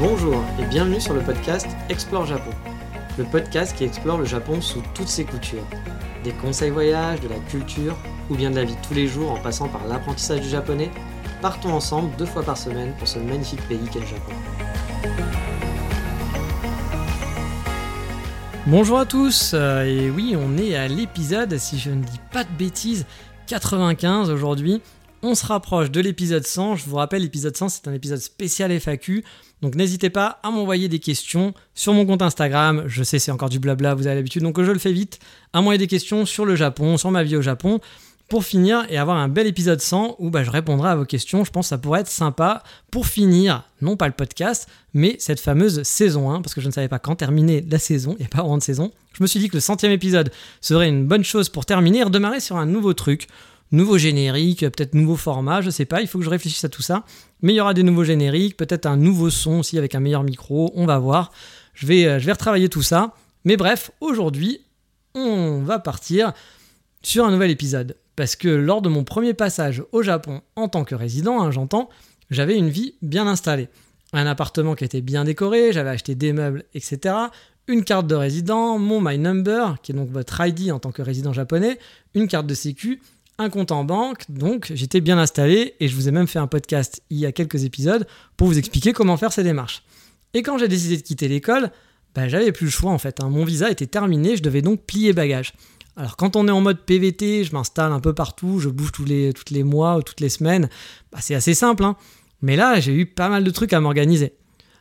Bonjour et bienvenue sur le podcast Explore Japon. Le podcast qui explore le Japon sous toutes ses coutures. Des conseils voyages, de la culture ou bien de la vie de tous les jours en passant par l'apprentissage du japonais, partons ensemble deux fois par semaine pour ce magnifique pays qu'est le Japon. Bonjour à tous, euh, et oui, on est à l'épisode, si je ne dis pas de bêtises, 95 aujourd'hui. On se rapproche de l'épisode 100. Je vous rappelle, l'épisode 100, c'est un épisode spécial FAQ. Donc n'hésitez pas à m'envoyer des questions sur mon compte Instagram. Je sais, c'est encore du blabla, vous avez l'habitude, donc je le fais vite. À m'envoyer des questions sur le Japon, sur ma vie au Japon. Pour finir et avoir un bel épisode 100 où bah, je répondrai à vos questions, je pense que ça pourrait être sympa pour finir, non pas le podcast, mais cette fameuse saison 1, parce que je ne savais pas quand terminer la saison, il n'y a pas vraiment de saison. Je me suis dit que le centième épisode serait une bonne chose pour terminer et sur un nouveau truc nouveau générique, peut-être nouveau format, je sais pas, il faut que je réfléchisse à tout ça. Mais il y aura des nouveaux génériques, peut-être un nouveau son aussi avec un meilleur micro, on va voir. Je vais, euh, je vais retravailler tout ça. Mais bref, aujourd'hui, on va partir sur un nouvel épisode. Parce que lors de mon premier passage au Japon en tant que résident, hein, j'entends, j'avais une vie bien installée. Un appartement qui était bien décoré, j'avais acheté des meubles, etc. Une carte de résident, mon My Number, qui est donc votre ID en tant que résident japonais, une carte de sécu, un compte en banque, donc j'étais bien installé et je vous ai même fait un podcast il y a quelques épisodes pour vous expliquer comment faire ces démarches. Et quand j'ai décidé de quitter l'école, bah, j'avais plus le choix en fait. Hein. Mon visa était terminé, je devais donc plier bagage. Alors quand on est en mode PVT, je m'installe un peu partout, je bouge tous les, mois ou toutes les semaines, bah, c'est assez simple. Hein. Mais là, j'ai eu pas mal de trucs à m'organiser.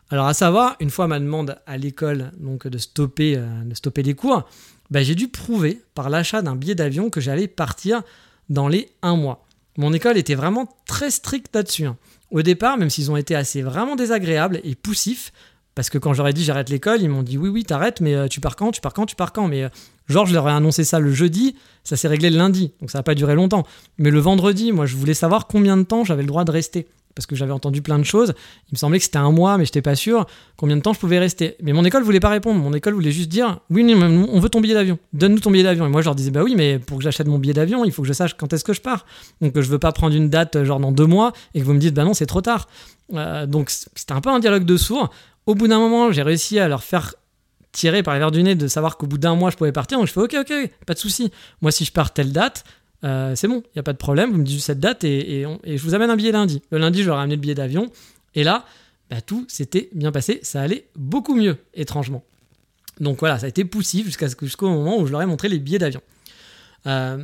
Alors à savoir, une fois ma demande à l'école donc de stopper, euh, de stopper les cours, bah, j'ai dû prouver par l'achat d'un billet d'avion que j'allais partir dans les un mois. Mon école était vraiment très stricte là-dessus. Hein. Au départ, même s'ils ont été assez vraiment désagréables et poussifs, parce que quand j'aurais dit j'arrête l'école, ils m'ont dit oui, oui, t'arrêtes, mais euh, tu pars quand Tu pars quand Tu pars quand Mais euh, genre, je leur ai annoncé ça le jeudi, ça s'est réglé le lundi, donc ça n'a pas duré longtemps. Mais le vendredi, moi, je voulais savoir combien de temps j'avais le droit de rester parce que j'avais entendu plein de choses. Il me semblait que c'était un mois, mais je n'étais pas sûr combien de temps je pouvais rester. Mais mon école voulait pas répondre. Mon école voulait juste dire oui, on veut ton billet d'avion. Donne-nous ton billet d'avion. Et moi, je leur disais bah oui, mais pour que j'achète mon billet d'avion, il faut que je sache quand est-ce que je pars. Donc, je veux pas prendre une date genre dans deux mois et que vous me dites bah non, c'est trop tard. Euh, donc, c'était un peu un dialogue de sourds. Au bout d'un moment, j'ai réussi à leur faire tirer par les verres du nez de savoir qu'au bout d'un mois, je pouvais partir. Donc, je fais ok, ok, pas de souci. Moi, si je pars telle date, euh, c'est bon, il n'y a pas de problème, vous me dites cette date et, je vous amène un billet lundi. Le lundi, je leur ai amené le billet d'avion. Et là, bah, tout s'était bien passé, ça allait beaucoup mieux, étrangement. Donc voilà, ça a été poussif jusqu'au moment où je leur ai montré les billets d'avion. Euh,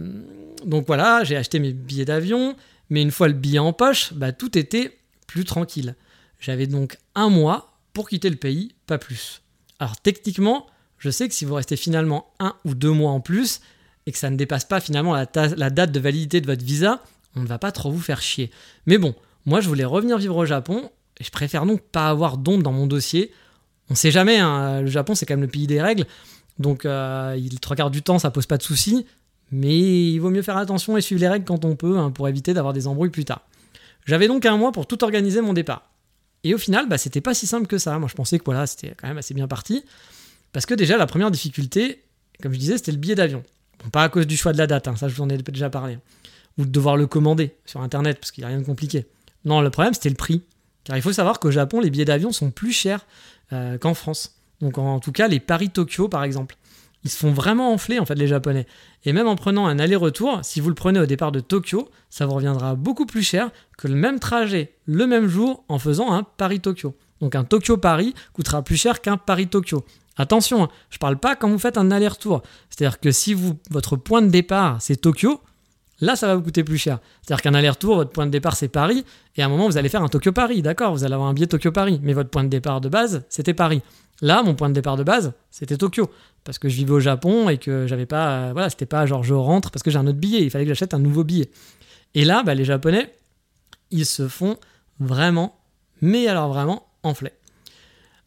donc voilà, j'ai acheté mes billets d'avion, mais une fois le billet en poche, bah, tout était plus tranquille. J'avais donc un mois pour quitter le pays, pas plus. Alors techniquement, je sais que si vous restez finalement un ou deux mois en plus, et que ça ne dépasse pas finalement la, date de validité de votre visa, on ne va pas trop vous faire chier. Mais bon, moi je voulais revenir vivre au Japon, et je préfère donc pas avoir d'ombre dans mon dossier. On sait jamais, hein, le Japon c'est quand même le pays des règles, donc euh, il, trois quarts du temps ça pose pas de soucis, mais il vaut mieux faire attention et suivre les règles quand on peut hein, pour éviter d'avoir des embrouilles plus tard. J'avais donc un mois pour tout organiser mon départ. Et au final, bah, c'était pas si simple que ça. Moi je pensais que voilà, c'était quand même assez bien parti. Parce que déjà la première difficulté, comme je disais, c'était le billet d'avion pas à cause du choix de la date, hein, ça je vous en ai déjà parlé. Ou de devoir le commander sur internet, parce qu'il n'y a rien de compliqué. Non, le problème c'était le prix. Car il faut savoir qu'au Japon, les billets d'avion sont plus chers euh, qu'en France. Donc en, tout cas, les Paris-Tokyo par exemple. Ils se font vraiment enfler en fait les Japonais. Et même en prenant un aller-retour, si vous le prenez au départ de Tokyo, ça vous reviendra beaucoup plus cher que le même trajet, le même jour, en faisant un Paris-Tokyo. Donc un Tokyo-Paris coûtera plus cher qu'un Paris-Tokyo. Attention, hein, je ne parle pas quand vous faites un aller-retour. C'est-à-dire que si votre point de départ c'est Tokyo, là ça va vous coûter plus cher. C'est-à-dire qu'un aller-retour, votre point de départ c'est Paris, et à un moment vous allez faire un Tokyo-Paris, d'accord Vous allez avoir un billet Tokyo-Paris, mais votre point de départ de base c'était Paris. Là, mon point de départ de base c'était Tokyo, parce que je vivais au Japon et que j'avais pas, voilà, c'était pas genre je rentre parce que j'ai un autre billet, il fallait que j'achète un nouveau billet. Et là, bah, les Japonais, ils se font vraiment, mais alors vraiment, enfler.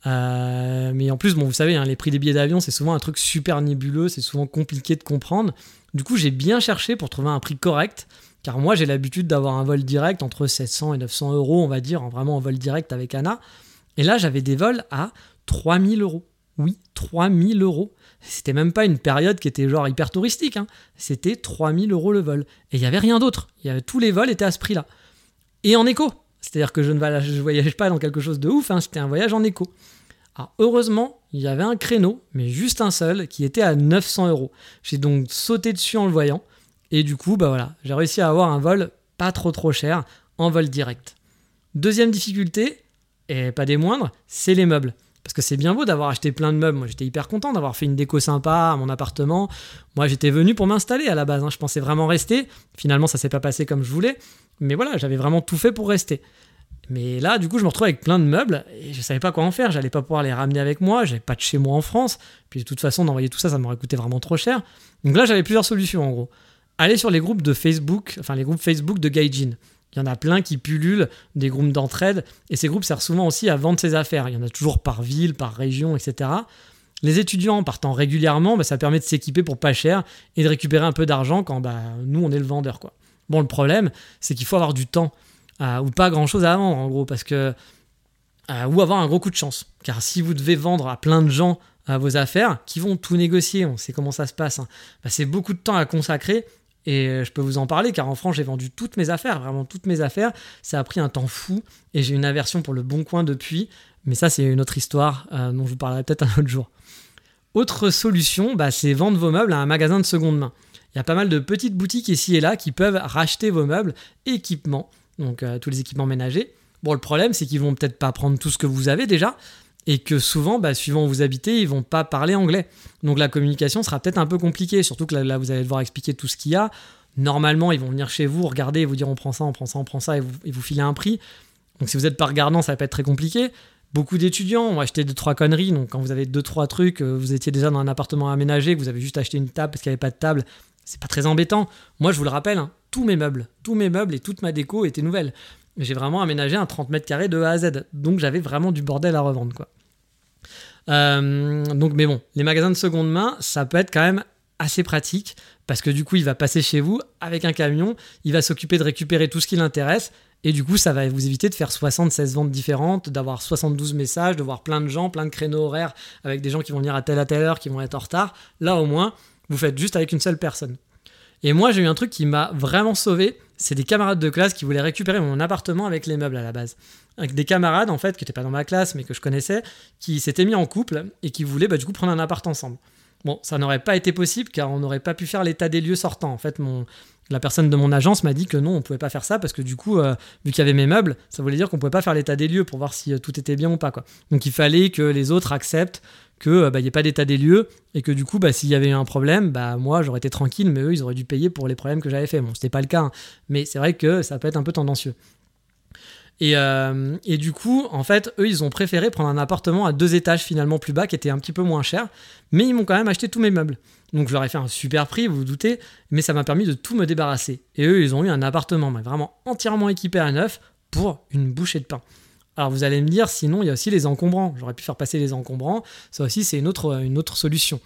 Euh, mais en plus, bon, vous savez, hein, les prix des billets d'avion, c'est souvent un truc super nébuleux, c'est souvent compliqué de comprendre. Du coup, j'ai bien cherché pour trouver un prix correct, car moi, j'ai l'habitude d'avoir un vol direct entre 700 et 900 euros, on va dire, vraiment en vol direct avec Anna. Et là, j'avais des vols à 3000 euros. Oui, 3000 euros. C'était même pas une période qui était genre hyper touristique. Hein. C'était 3000 euros le vol. Et il n'y avait rien d'autre. Tous les vols étaient à ce prix-là. Et en écho. C'est-à-dire que je ne voyage pas dans quelque chose de ouf. Hein. C'était un voyage en écho. Alors heureusement, il y avait un créneau, mais juste un seul, qui était à 900 euros. J'ai donc sauté dessus en le voyant. Et du coup, bah voilà, j'ai réussi à avoir un vol pas trop trop cher en vol direct. Deuxième difficulté, et pas des moindres, c'est les meubles. Parce que c'est bien beau d'avoir acheté plein de meubles. Moi, j'étais hyper content d'avoir fait une déco sympa à mon appartement. Moi, j'étais venu pour m'installer à la base. Hein. Je pensais vraiment rester. Finalement, ça s'est pas passé comme je voulais. Mais voilà, j'avais vraiment tout fait pour rester. Mais là, du coup, je me retrouve avec plein de meubles et je savais pas quoi en faire. J'allais pas pouvoir les ramener avec moi. J'avais pas de chez moi en France. Puis de toute façon, d'envoyer tout ça, ça m'aurait coûté vraiment trop cher. Donc là, j'avais plusieurs solutions en gros. Aller sur les groupes de Facebook, enfin les groupes Facebook de Gaijin. Il y en a plein qui pullulent des groupes d'entraide, et ces groupes servent souvent aussi à vendre ses affaires. Il y en a toujours par ville, par région, etc. Les étudiants partant régulièrement, bah, ça permet de s'équiper pour pas cher et de récupérer un peu d'argent quand bah, nous, on est le vendeur. Quoi. Bon, le problème, c'est qu'il faut avoir du temps, euh, ou pas grand-chose à vendre, en gros, parce que... Euh, ou avoir un gros coup de chance. Car si vous devez vendre à plein de gens euh, vos affaires, qui vont tout négocier, on sait comment ça se passe, hein, bah, c'est beaucoup de temps à consacrer et euh, je peux vous en parler car en France, j'ai vendu toutes mes affaires, vraiment toutes mes affaires. Ça a pris un temps fou et j'ai une aversion pour le bon coin depuis. Mais ça, c'est une autre histoire euh, dont je vous parlerai peut-être un autre jour. Autre solution, bah, c'est vendre vos meubles à un magasin de seconde main. Il y a pas mal de petites boutiques ici et là qui peuvent racheter vos meubles équipements, donc euh, tous les équipements ménagers. Bon, le problème, c'est qu'ils vont peut-être pas prendre tout ce que vous avez déjà, et que souvent, bah, suivant où vous habitez, ils vont pas parler anglais. Donc la communication sera peut-être un peu compliquée, surtout que là, vous allez devoir expliquer tout ce qu'il y a. Normalement, ils vont venir chez vous, regarder et vous dire on prend ça, on prend ça, on prend ça, et vous, et vous filer un prix. Donc si vous n'êtes pas regardant, ça va pas être très compliqué. Beaucoup d'étudiants ont acheté deux trois conneries, donc quand vous avez deux trois trucs, euh, vous étiez déjà dans un appartement aménagé, que vous avez juste acheté une table parce qu'il n'y avait pas de table, c'est pas très embêtant. Moi, je vous le rappelle, hein, tous mes meubles, tous mes meubles et toute ma déco étaient nouvelles. J'ai vraiment aménagé un 30 mètres carrés de A à Z, donc j'avais vraiment du bordel à revendre, quoi. Euh, donc, mais bon, les magasins de seconde main, ça peut être quand même assez pratique parce que du coup, il va passer chez vous avec un camion, il va s'occuper de récupérer tout ce qui l'intéresse. Et du coup, ça va vous éviter de faire 76 ventes différentes, d'avoir 72 messages, de voir plein de gens, plein de créneaux horaires avec des gens qui vont venir à telle à telle heure, qui vont être en retard. Là, au moins, vous faites juste avec une seule personne. Et moi, j'ai eu un truc qui m'a vraiment sauvé. C'est des camarades de classe qui voulaient récupérer mon appartement avec les meubles à la base avec des camarades en fait qui n'étaient pas dans ma classe mais que je connaissais, qui s'étaient mis en couple et qui voulaient bah, du coup prendre un appart ensemble. Bon, ça n'aurait pas été possible car on n'aurait pas pu faire l'état des lieux sortant. En fait, mon, la personne de mon agence m'a dit que non, on pouvait pas faire ça parce que du coup, euh, vu qu'il y avait mes meubles, ça voulait dire qu'on pouvait pas faire l'état des lieux pour voir si euh, tout était bien ou pas. Quoi. Donc il fallait que les autres acceptent qu'il euh, bah, n'y ait pas d'état des lieux et que du coup, bah, s'il y avait eu un problème, bah, moi j'aurais été tranquille, mais eux ils auraient dû payer pour les problèmes que j'avais fait. Bon, c'était pas le cas, hein. mais c'est vrai que ça peut être un peu tendancieux. Euh, et, du coup, en fait, eux, ils ont préféré prendre un appartement à deux étages finalement plus bas, qui était un petit peu moins cher, mais ils m'ont quand même acheté tous mes meubles. Donc je leur ai fait un super prix, vous vous doutez, mais ça m'a permis de tout me débarrasser. Et eux, ils ont eu un appartement vraiment entièrement équipé à neuf pour une bouchée de pain. Alors vous allez me dire, sinon il y a aussi les encombrants. J'aurais pu faire passer les encombrants, ça aussi c'est une autre, solution.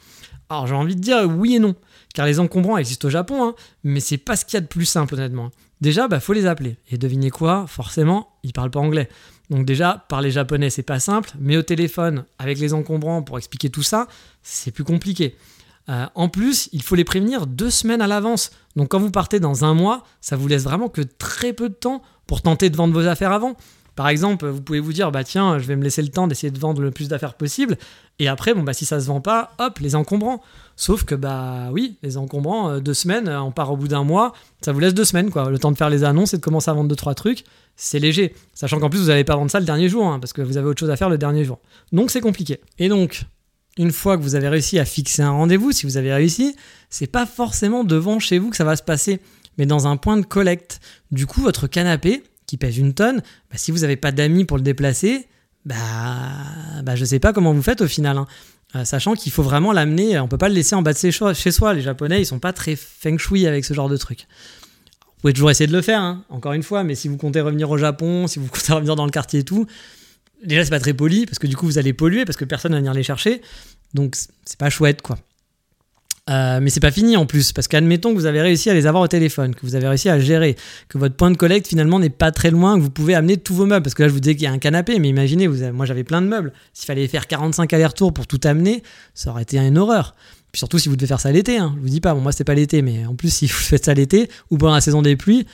Alors j'ai envie de dire oui et non, car les encombrants existent au Japon, hein, mais c'est pas ce qu'il y a de plus simple honnêtement. Déjà, bah, faut les appeler. Et devinez quoi? Forcément, ils parlent pas anglais. Donc déjà, parler japonais, c'est pas simple, mais au téléphone, avec les encombrants pour expliquer tout ça, c'est plus compliqué. Euh, en plus, il faut les prévenir deux semaines à l'avance. Donc quand vous partez dans un mois, ça vous laisse vraiment que très peu de temps pour tenter de vendre vos affaires avant. Par exemple, vous pouvez vous dire, bah tiens, je vais me laisser le temps d'essayer de vendre le plus d'affaires possible. Et après, bon, bah si ça se vend pas, hop, les encombrants. Sauf que, bah oui, les encombrants, euh, deux semaines, euh, on part au bout d'un mois, ça vous laisse deux semaines, quoi. Le temps de faire les annonces et de commencer à vendre deux, trois trucs, c'est léger. Sachant qu'en plus, vous n'allez pas vendre ça le dernier jour, hein, parce que vous avez autre chose à faire le dernier jour. Donc c'est compliqué. Et donc, une fois que vous avez réussi à fixer un rendez-vous, si vous avez réussi, c'est pas forcément devant chez vous que ça va se passer, mais dans un point de collecte. Du coup, votre canapé, qui pèse une tonne, bah, si vous n'avez pas d'amis pour le déplacer, bah, bah je sais pas comment vous faites au final. Hein. Euh, sachant qu'il faut vraiment l'amener, on peut pas le laisser en bas de chez soi. Les Japonais, ils sont pas très feng shui avec ce genre de truc. pouvez toujours essayer de le faire, hein, encore une fois, mais si vous comptez revenir au Japon, si vous comptez revenir dans le quartier et tout, déjà c'est pas très poli parce que du coup vous allez polluer parce que personne va venir les chercher. Donc c'est pas chouette quoi. Euh, mais c'est pas fini en plus, parce qu'admettons que vous avez réussi à les avoir au téléphone, que vous avez réussi à gérer, que votre point de collecte finalement n'est pas très loin, que vous pouvez amener tous vos meubles. Parce que là, je vous disais qu'il y a un canapé, mais imaginez, vous moi j'avais plein de meubles. S'il fallait faire 45 allers-retours pour tout amener, ça aurait été une horreur. Puis surtout si vous devez faire ça l'été, hein. je vous dis pas, bon, moi c'était pas l'été, mais en plus si vous faites ça l'été ou pendant la saison des pluies,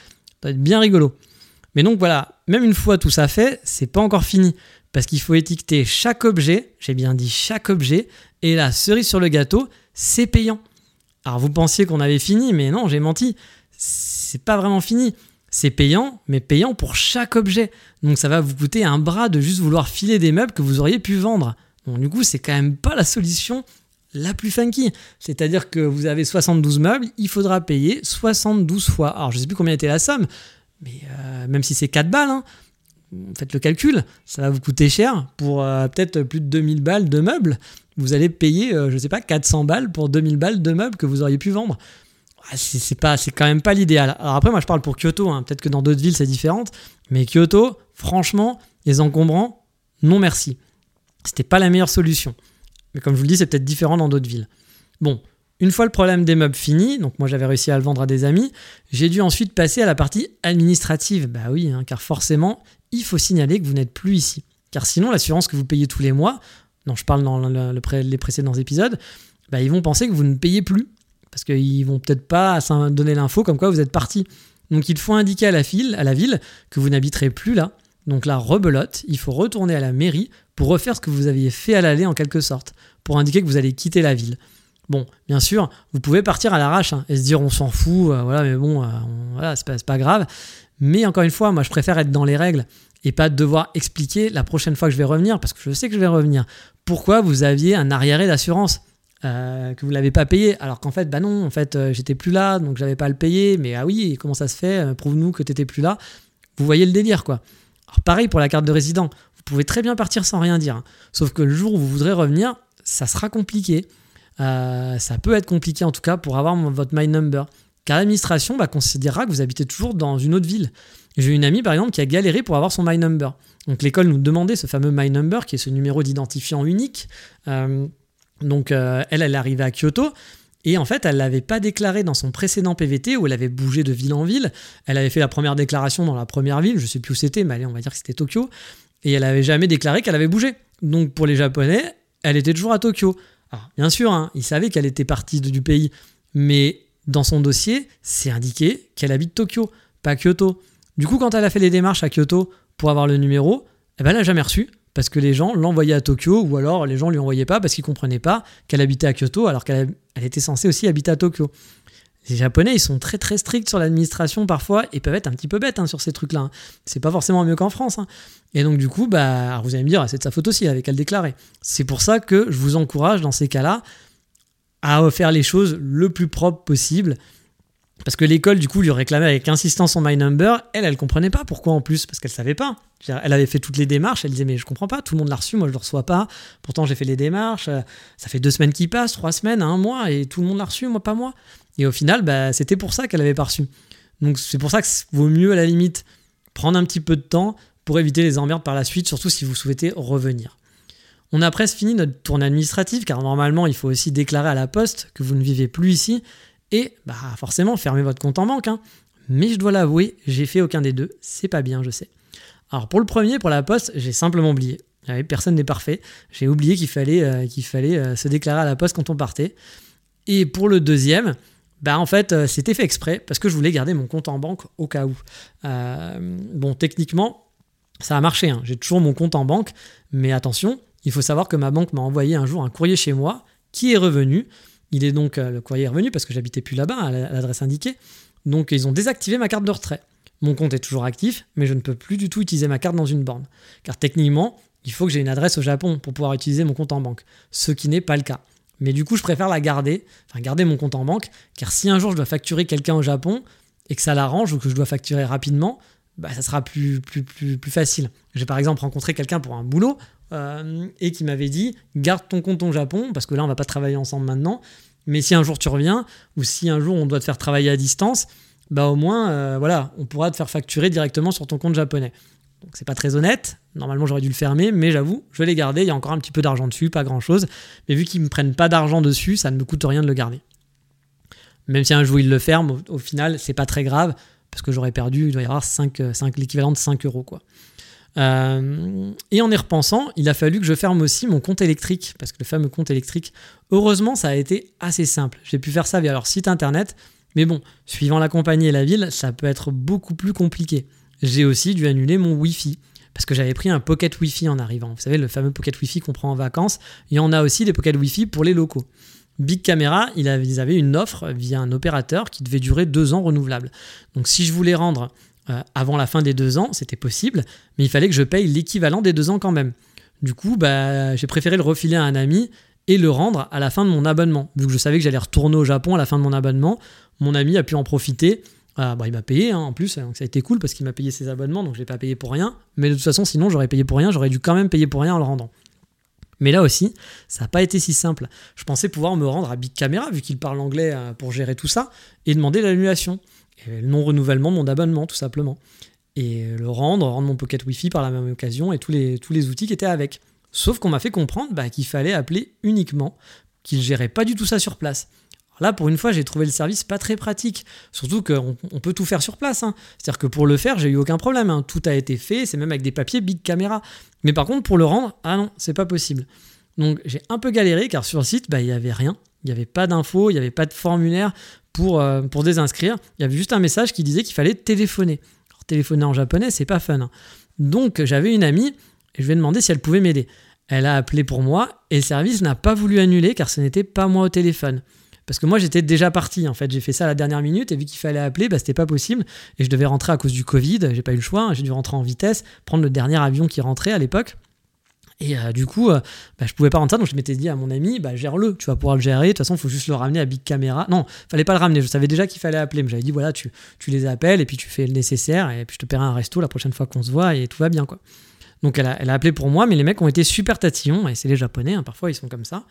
ça va être bien rigolo. Mais donc voilà, même une fois tout ça fait, c'est pas encore fini. Parce qu'il faut étiqueter chaque objet, j'ai bien dit chaque objet, et la cerise sur le gâteau, c'est payant. Alors vous pensiez qu'on avait fini, mais non, j'ai menti. C'est pas vraiment fini. C'est payant, mais payant pour chaque objet. Donc ça va vous coûter un bras de juste vouloir filer des meubles que vous auriez pu vendre. Donc du coup, c'est quand même pas la solution la plus funky. C'est-à-dire que vous avez 72 meubles, il faudra payer 72 fois. Alors je sais plus combien était la somme, mais euh, même si c'est 4 balles, hein, faites le calcul, ça va vous coûter cher pour euh, peut-être plus de 2000 balles de meubles vous allez payer, euh, je sais pas, 400 balles pour 2000 balles de meubles que vous auriez pu vendre. Ah, c'est pas, c'est quand même pas l'idéal. Alors après, moi je parle pour Kyoto, hein. peut-être que dans d'autres villes c'est différent, mais Kyoto, franchement, les encombrants, non merci. C'était pas la meilleure solution. Mais comme je vous le dis, c'est peut-être différent dans d'autres villes. Bon, une fois le problème des meubles fini, donc moi j'avais réussi à le vendre à des amis, j'ai dû ensuite passer à la partie administrative. Bah oui, hein, car forcément, il faut signaler que vous n'êtes plus ici. Car sinon, l'assurance que vous payez tous les mois, dont je parle dans les précédents épisodes, bah, ils vont penser que vous ne payez plus. Parce qu'ils vont peut-être pas donner l'info comme quoi vous êtes parti. Donc il faut indiquer à la, à la ville que vous n'habiterez plus là. Donc là, rebelote, il faut retourner à la mairie pour refaire ce que vous aviez fait à l'aller en quelque sorte, pour indiquer que vous allez quitter la ville. Bon, bien sûr, vous pouvez partir à l'arrache hein, et se dire on s'en fout, euh, voilà, mais bon, euh, c'est pas, grave. Mais encore une fois, moi je préfère être dans les règles et pas devoir expliquer la prochaine fois que je vais revenir, parce que je sais que je vais revenir, pourquoi vous aviez un arriéré d'assurance. Euh, que vous l'avez pas payé, alors qu'en fait, bah non, en fait, j'étais plus là, donc j'avais pas à le payer, mais ah oui, comment ça se fait Prouve-nous que t'étais plus là. Vous voyez le délire, quoi. Alors pareil pour la carte de résident, vous pouvez très bien partir sans rien dire, hein. sauf que le jour où vous voudrez revenir, ça sera compliqué. Ça peut être compliqué en tout cas pour avoir votre My Number, car l'administration bah, considérera que vous habitez toujours dans une autre ville. J'ai une amie par exemple qui a galéré pour avoir son My Number. Donc l'école nous demandait ce fameux My Number, qui est ce numéro d'identifiant unique. Euh, donc euh, elle, elle est arrivée à Kyoto. Et en fait, elle ne l'avait pas déclaré dans son précédent PVT où elle avait bougé de ville en ville. Elle avait fait la première déclaration dans la première ville, je ne sais plus où c'était, mais allez, on va dire que c'était Tokyo. Et elle n'avait jamais déclaré qu'elle avait bougé. Donc pour les Japonais, elle était toujours à Tokyo. Alors bien sûr, hein, ils savaient qu'elle était partie du pays, mais dans son dossier, c'est indiqué qu'elle habite Tokyo, pas Kyoto. Du coup, quand elle a fait les démarches à Kyoto pour avoir le numéro, eh ben, elle n'a jamais reçu parce que les gens l'envoyaient à Tokyo ou alors les gens lui envoyaient pas parce qu'ils comprenaient pas qu'elle habitait à Kyoto alors qu'elle était censée aussi habiter à Tokyo. Les Japonais, ils sont très très stricts sur l'administration parfois et peuvent être un petit peu bêtes hein, sur ces trucs-là. Hein. C'est pas forcément mieux qu'en France. Hein. Et donc du coup, bah, vous allez me dire, c'est de sa faute aussi, avec elle déclaré. C'est pour ça que je vous encourage dans ces cas-là à faire les choses le plus propre possible parce que l'école, du coup, lui réclamait avec insistance son My Number. Elle, elle comprenait pas pourquoi en plus, parce qu'elle savait pas. Elle avait fait toutes les démarches. Elle disait, mais je comprends pas, tout le monde l'a reçu, moi je le reçois pas. Pourtant, j'ai fait les démarches. Euh, ça fait deux semaines qui passent, trois semaines, un mois, et tout le monde l'a reçu, moi pas moi. Et au final, bah, c'était pour ça qu'elle avait pas reçu. Donc c'est pour ça que vaut mieux, à la limite, prendre un petit peu de temps pour éviter les emmerdes par la suite, surtout si vous souhaitez revenir. On a presque fini notre tournée administrative, car normalement, il faut aussi déclarer à la poste que vous ne vivez plus ici et bah forcément fermez votre compte en banque. Hein. Mais je dois l'avouer, j'ai fait aucun des deux, c'est pas bien, je sais. Alors pour le premier, pour la poste, j'ai simplement oublié. Personne n'est parfait. J'ai oublié qu'il fallait, euh, qu'il fallait euh, se déclarer à la poste quand on partait. Et pour le deuxième, bah en fait, euh, c'était fait exprès parce que je voulais garder mon compte en banque au cas où. bon, techniquement, ça a marché. Hein. J'ai toujours mon compte en banque, mais attention, il faut savoir que ma banque m'a envoyé un jour un courrier chez moi qui est revenu il est donc, euh, le courrier est revenu parce que j'habitais plus là-bas, à l'adresse indiquée. Donc ils ont désactivé ma carte de retrait. Mon compte est toujours actif, mais je ne peux plus du tout utiliser ma carte dans une borne. Car techniquement, il faut que j'ai une adresse au Japon pour pouvoir utiliser mon compte en banque, ce qui n'est pas le cas. Mais du coup, je préfère la garder, enfin garder mon compte en banque, car si un jour je dois facturer quelqu'un au Japon et que ça l'arrange ou que je dois facturer rapidement, bah, ça sera plus, plus, plus, facile. J'ai par exemple rencontré quelqu'un pour un boulot euh, et qui m'avait dit garde ton compte au Japon, parce que là on va pas travailler ensemble maintenant, mais si un jour tu reviens, ou si un jour on doit te faire travailler à distance, bah au moins, euh, voilà, on pourra te faire facturer directement sur ton compte japonais. Donc c'est pas très honnête. Normalement, j'aurais dû le fermer, mais j'avoue, je l'ai gardé. Il y a encore un petit peu d'argent dessus, pas grand chose. Mais vu qu'ils me prennent pas d'argent dessus, ça ne me coûte rien de le garder. Même si un jour ils le ferment, au, final, c'est pas très grave parce que j'aurais perdu, il doit y avoir 5, 5 l'équivalent de 5 euros quoi. Euh, et en y repensant, il a fallu que je ferme aussi mon compte électrique, parce que le fameux compte électrique, heureusement, ça a été assez simple. J'ai pu faire ça via leur site internet, mais bon, suivant la compagnie et la ville, ça peut être beaucoup plus compliqué. J'ai aussi dû annuler mon Wi-Fi, parce que j'avais pris un pocket Wi-Fi en arrivant. Vous savez, le fameux pocket Wi-Fi qu'on prend en vacances. Il y en a aussi des pocket Wi-Fi pour les locaux. Big Camera, ils avaient une offre via un opérateur qui devait durer deux ans renouvelable. Donc si je voulais rendre euh, avant la fin des deux ans, c'était possible, mais il fallait que je paye l'équivalent des deux ans quand même. Du coup, bah, j'ai préféré le refiler à un ami et le rendre à la fin de mon abonnement. Vu que je savais que j'allais retourner au Japon à la fin de mon abonnement, mon ami a pu en profiter. Ah, bah, il m'a payé hein, en plus, donc ça a été cool parce qu'il m'a payé ses abonnements, donc je l'ai pas payé pour rien. Mais de toute façon, sinon j'aurais payé pour rien, j'aurais dû quand même payer pour rien en le rendant. Mais là aussi, ça n'a pas été si simple. Je pensais pouvoir me rendre à Big Camera, vu qu'il parle anglais euh, pour gérer tout ça, et demander l'annulation le non-renouvellement de mon abonnement, tout simplement. Et le rendre, rendre mon Pocket Wi-Fi par la même occasion et tous les, tous les outils qui étaient avec. Sauf qu'on m'a fait comprendre bah, qu'il fallait appeler uniquement, qu'il gérait pas du tout ça sur place. Là, pour une fois, j'ai trouvé le service pas très pratique. Surtout qu'on on peut tout faire sur place. Hein. C'est-à-dire que pour le faire, j'ai eu aucun problème. Hein. Tout a été fait, c'est même avec des papiers big caméra. Mais par contre, pour le rendre, ah non, c'est pas possible. Donc j'ai un peu galéré car sur le site, bah, il n'y avait rien. Il n'y avait pas d'infos, il n'y avait pas de formulaire pour, euh, désinscrire. Il y avait juste un message qui disait qu'il fallait téléphoner. Téléphoner en japonais, c'est pas fun. Hein. Donc j'avais une amie et je lui ai demandé si elle pouvait m'aider. Elle a appelé pour moi et le service n'a pas voulu annuler car ce n'était pas moi au téléphone. Parce que moi j'étais déjà parti en fait, j'ai fait ça à la dernière minute et vu qu'il fallait appeler, bah, c'était pas possible et je devais rentrer à cause du Covid, j'ai pas eu le choix, hein. j'ai dû rentrer en vitesse, prendre le dernier avion qui rentrait à l'époque. Et euh, du coup, euh, bah, je pouvais pas rentrer donc je m'étais dit à mon ami, bah, gère-le, tu vas pouvoir le gérer. De toute façon, il faut juste le ramener à Big Camera. Non, fallait pas le ramener, je savais déjà qu'il fallait appeler, mais j'avais dit, voilà, tu, tu les appelles et puis tu fais le nécessaire, et puis je te paierai un resto la prochaine fois qu'on se voit, et tout va bien, quoi. Donc elle a, elle a appelé pour moi, mais les mecs ont été super tatillons, et c'est les Japonais, hein, parfois ils sont comme ça.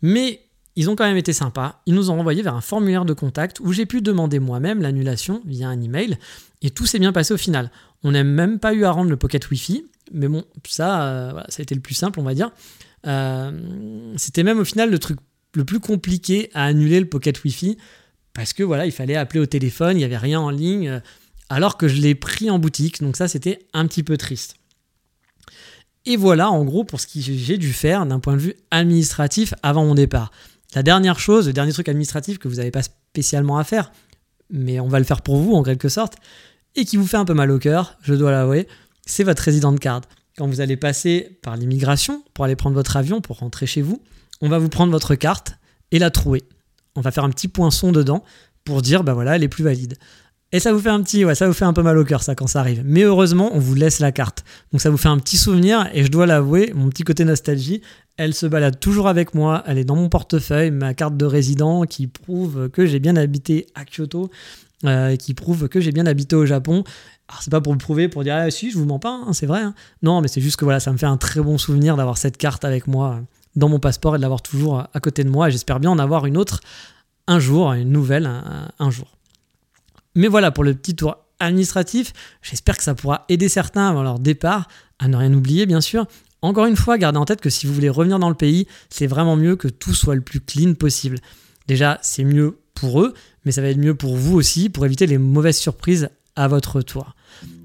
Mais ils ont quand même été sympas. Ils nous ont envoyé vers un formulaire de contact où j'ai pu demander moi-même l'annulation via un email. Et tout s'est bien passé au final. On n'a même pas eu à rendre le pocket Wi-Fi. Mais bon, ça, euh, ça a été le plus simple, on va dire. Euh, c'était même au final le truc le plus compliqué à annuler le pocket Wi-Fi parce que voilà, il fallait appeler au téléphone, il n'y avait rien en ligne, euh, alors que je l'ai pris en boutique. Donc ça, c'était un petit peu triste. Et voilà, en gros, pour ce que j'ai dû faire d'un point de vue administratif avant mon départ. La dernière chose, le dernier truc administratif que vous n'avez pas spécialement à faire, mais on va le faire pour vous en quelque sorte, et qui vous fait un peu mal au cœur, je dois l'avouer, c'est votre résident card. Quand vous allez passer par l'immigration pour aller prendre votre avion, pour rentrer chez vous, on va vous prendre votre carte et la trouer. On va faire un petit poinçon dedans pour dire, bah voilà, elle est plus valide. Et ça vous fait un petit, ouais, ça vous fait un peu mal au cœur ça quand ça arrive. Mais heureusement, on vous laisse la carte. Donc ça vous fait un petit souvenir et je dois l'avouer, mon petit côté nostalgie, elle se balade toujours avec moi. Elle est dans mon portefeuille, ma carte de résident qui prouve que j'ai bien habité à Kyoto, euh, qui prouve que j'ai bien habité au Japon. Alors c'est pas pour le prouver, pour dire ah, si je vous mens pas, hein, c'est vrai. Hein. Non, mais c'est juste que voilà, ça me fait un très bon souvenir d'avoir cette carte avec moi euh, dans mon passeport et de l'avoir toujours à côté de moi. J'espère bien en avoir une autre un jour, une nouvelle un jour. Mais voilà pour le petit tour administratif. J'espère que ça pourra aider certains avant leur départ à ne rien oublier, bien sûr. Encore une fois, gardez en tête que si vous voulez revenir dans le pays, c'est vraiment mieux que tout soit le plus clean possible. Déjà, c'est mieux pour eux, mais ça va être mieux pour vous aussi, pour éviter les mauvaises surprises à votre retour.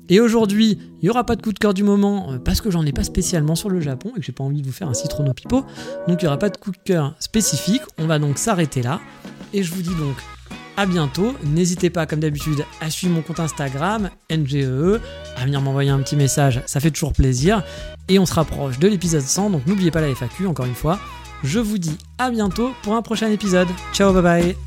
Et aujourd'hui, il n'y aura pas de coup de cœur du moment euh, parce que j'en ai pas spécialement sur le Japon et que j'ai pas envie de vous faire un citrono pipo. Donc il n'y aura pas de coup de cœur spécifique. On va donc s'arrêter là. Et je vous dis donc à bientôt. N'hésitez pas, comme d'habitude, à suivre mon compte Instagram, NGE, e, à venir m'envoyer un petit message, ça fait toujours plaisir. Et on se rapproche de l'épisode 100, donc n'oubliez pas la FAQ, encore une fois. Je vous dis à bientôt pour un prochain épisode. Ciao, bye bye